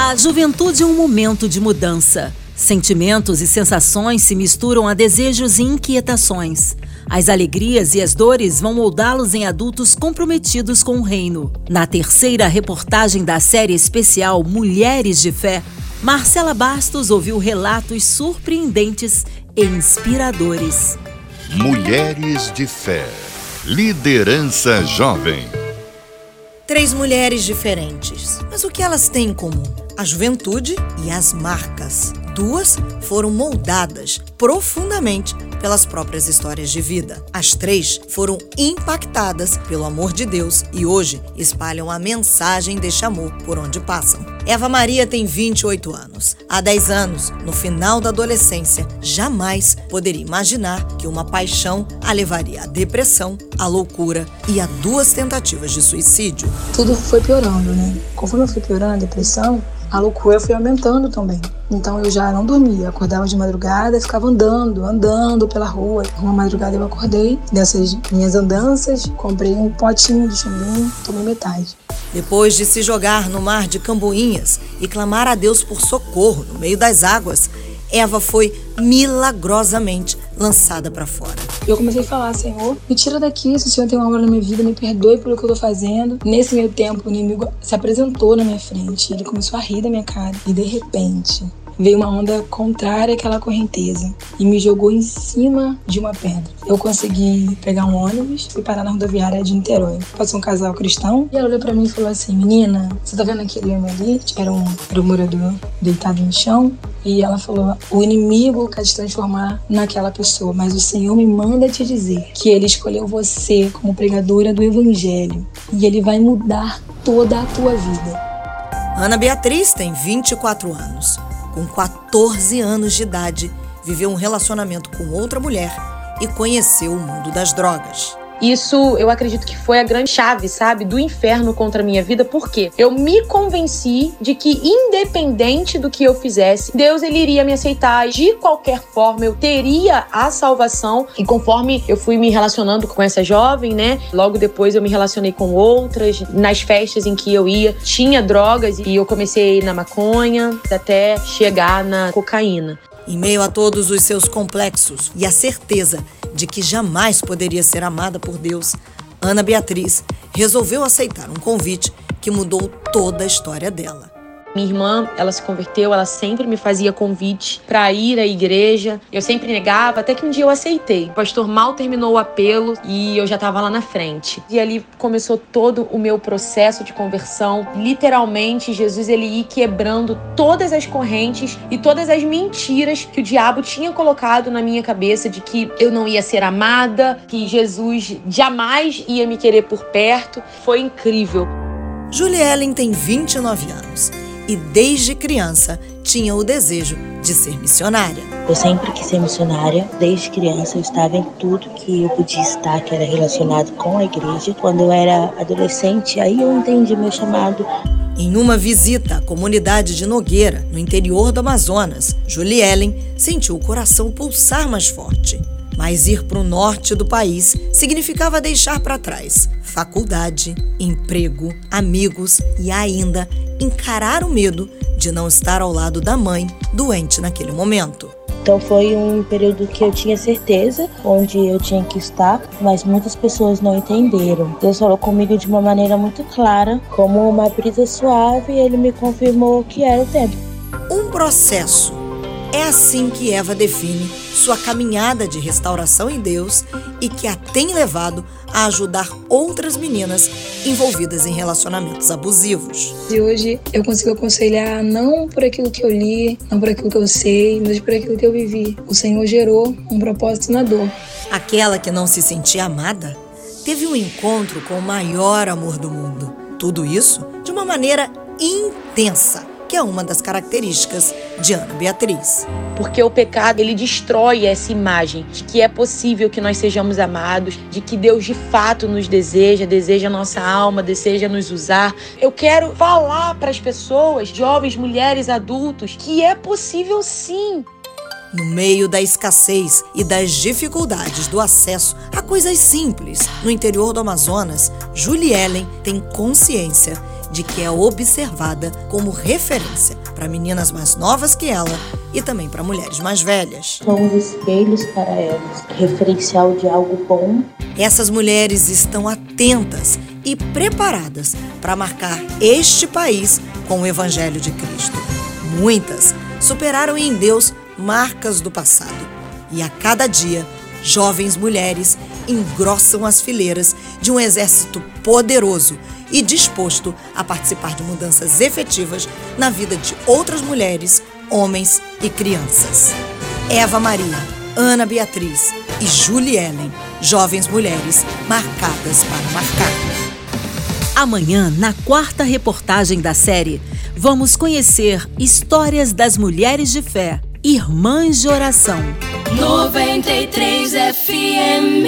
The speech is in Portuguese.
A juventude é um momento de mudança. Sentimentos e sensações se misturam a desejos e inquietações. As alegrias e as dores vão moldá-los em adultos comprometidos com o reino. Na terceira reportagem da série especial Mulheres de Fé, Marcela Bastos ouviu relatos surpreendentes e inspiradores. Mulheres de Fé. Liderança Jovem. Três mulheres diferentes. Mas o que elas têm em comum? A juventude e as marcas. Duas foram moldadas profundamente pelas próprias histórias de vida. As três foram impactadas pelo amor de Deus e hoje espalham a mensagem deste amor por onde passam. Eva Maria tem 28 anos. Há 10 anos, no final da adolescência, jamais poderia imaginar que uma paixão a levaria à depressão, à loucura e a duas tentativas de suicídio. Tudo foi piorando, né? Conforme eu fui piorando a depressão, a loucura foi aumentando também. Então eu já não dormia, acordava de madrugada ficava andando, andando pela rua. Uma madrugada eu acordei dessas minhas andanças, comprei um potinho de chumbinho, tomei metade. Depois de se jogar no mar de Camboinhas e clamar a Deus por socorro no meio das águas, Eva foi milagrosamente lançada para fora. Eu comecei a falar, Senhor, me tira daqui, se o Senhor tem uma obra na minha vida, me perdoe pelo que eu tô fazendo. Nesse meio tempo, o inimigo se apresentou na minha frente, ele começou a rir da minha cara e de repente veio uma onda contrária àquela correnteza e me jogou em cima de uma pedra. Eu consegui pegar um ônibus e parar na rodoviária de Niterói. Passou um casal cristão e ela olhou para mim e falou assim: Menina, você tá vendo aquele homem ali? Era um, era um morador deitado no chão. E ela falou: O inimigo quer te transformar naquela pessoa, mas o Senhor me manda te dizer que ele escolheu você como pregadora do Evangelho e ele vai mudar toda a tua vida. Ana Beatriz tem 24 anos com 14 anos de idade, viveu um relacionamento com outra mulher e conheceu o mundo das drogas. Isso eu acredito que foi a grande chave, sabe, do inferno contra a minha vida, porque eu me convenci de que independente do que eu fizesse, Deus ele iria me aceitar de qualquer forma, eu teria a salvação. E conforme eu fui me relacionando com essa jovem, né, logo depois eu me relacionei com outras, nas festas em que eu ia, tinha drogas e eu comecei na maconha até chegar na cocaína. Em meio a todos os seus complexos e a certeza de que jamais poderia ser amada por Deus, Ana Beatriz resolveu aceitar um convite que mudou toda a história dela. Minha irmã, ela se converteu, ela sempre me fazia convite para ir à igreja. Eu sempre negava, até que um dia eu aceitei. O pastor mal terminou o apelo e eu já estava lá na frente. E ali começou todo o meu processo de conversão. Literalmente, Jesus ele ia quebrando todas as correntes e todas as mentiras que o diabo tinha colocado na minha cabeça de que eu não ia ser amada, que Jesus jamais ia me querer por perto. Foi incrível. Julie Ellen tem 29 anos e desde criança tinha o desejo de ser missionária. Eu sempre quis ser missionária, desde criança eu estava em tudo que eu podia estar que era relacionado com a igreja. Quando eu era adolescente, aí eu entendi meu chamado. Em uma visita à comunidade de Nogueira, no interior do Amazonas, Julie Ellen sentiu o coração pulsar mais forte. Mas ir para o norte do país significava deixar para trás faculdade, emprego, amigos e ainda encarar o medo de não estar ao lado da mãe doente naquele momento. Então foi um período que eu tinha certeza onde eu tinha que estar, mas muitas pessoas não entenderam. Deus falou comigo de uma maneira muito clara, como uma brisa suave, e ele me confirmou que era o tempo. Um processo. É assim que Eva define sua caminhada de restauração em Deus e que a tem levado a ajudar outras meninas envolvidas em relacionamentos abusivos. E hoje eu consigo aconselhar não por aquilo que eu li, não por aquilo que eu sei, mas por aquilo que eu vivi. O Senhor gerou um propósito na dor. Aquela que não se sentia amada teve um encontro com o maior amor do mundo. Tudo isso de uma maneira intensa que é uma das características de Ana Beatriz. Porque o pecado, ele destrói essa imagem de que é possível que nós sejamos amados, de que Deus de fato nos deseja, deseja nossa alma, deseja nos usar. Eu quero falar para as pessoas, jovens, mulheres, adultos, que é possível sim no meio da escassez e das dificuldades do acesso a coisas simples no interior do Amazonas, Julie Ellen tem consciência de que é observada como referência para meninas mais novas que ela e também para mulheres mais velhas. Somos espelhos para elas, referencial de algo bom. Essas mulheres estão atentas e preparadas para marcar este país com o Evangelho de Cristo. Muitas superaram em Deus marcas do passado e a cada dia jovens mulheres engrossam as fileiras de um exército poderoso e disposto a participar de mudanças efetivas na vida de outras mulheres, homens e crianças. Eva Maria, Ana Beatriz e Julie Ellen, jovens mulheres marcadas para marcar. Amanhã, na quarta reportagem da série, vamos conhecer histórias das mulheres de fé, irmãs de oração. 93 FM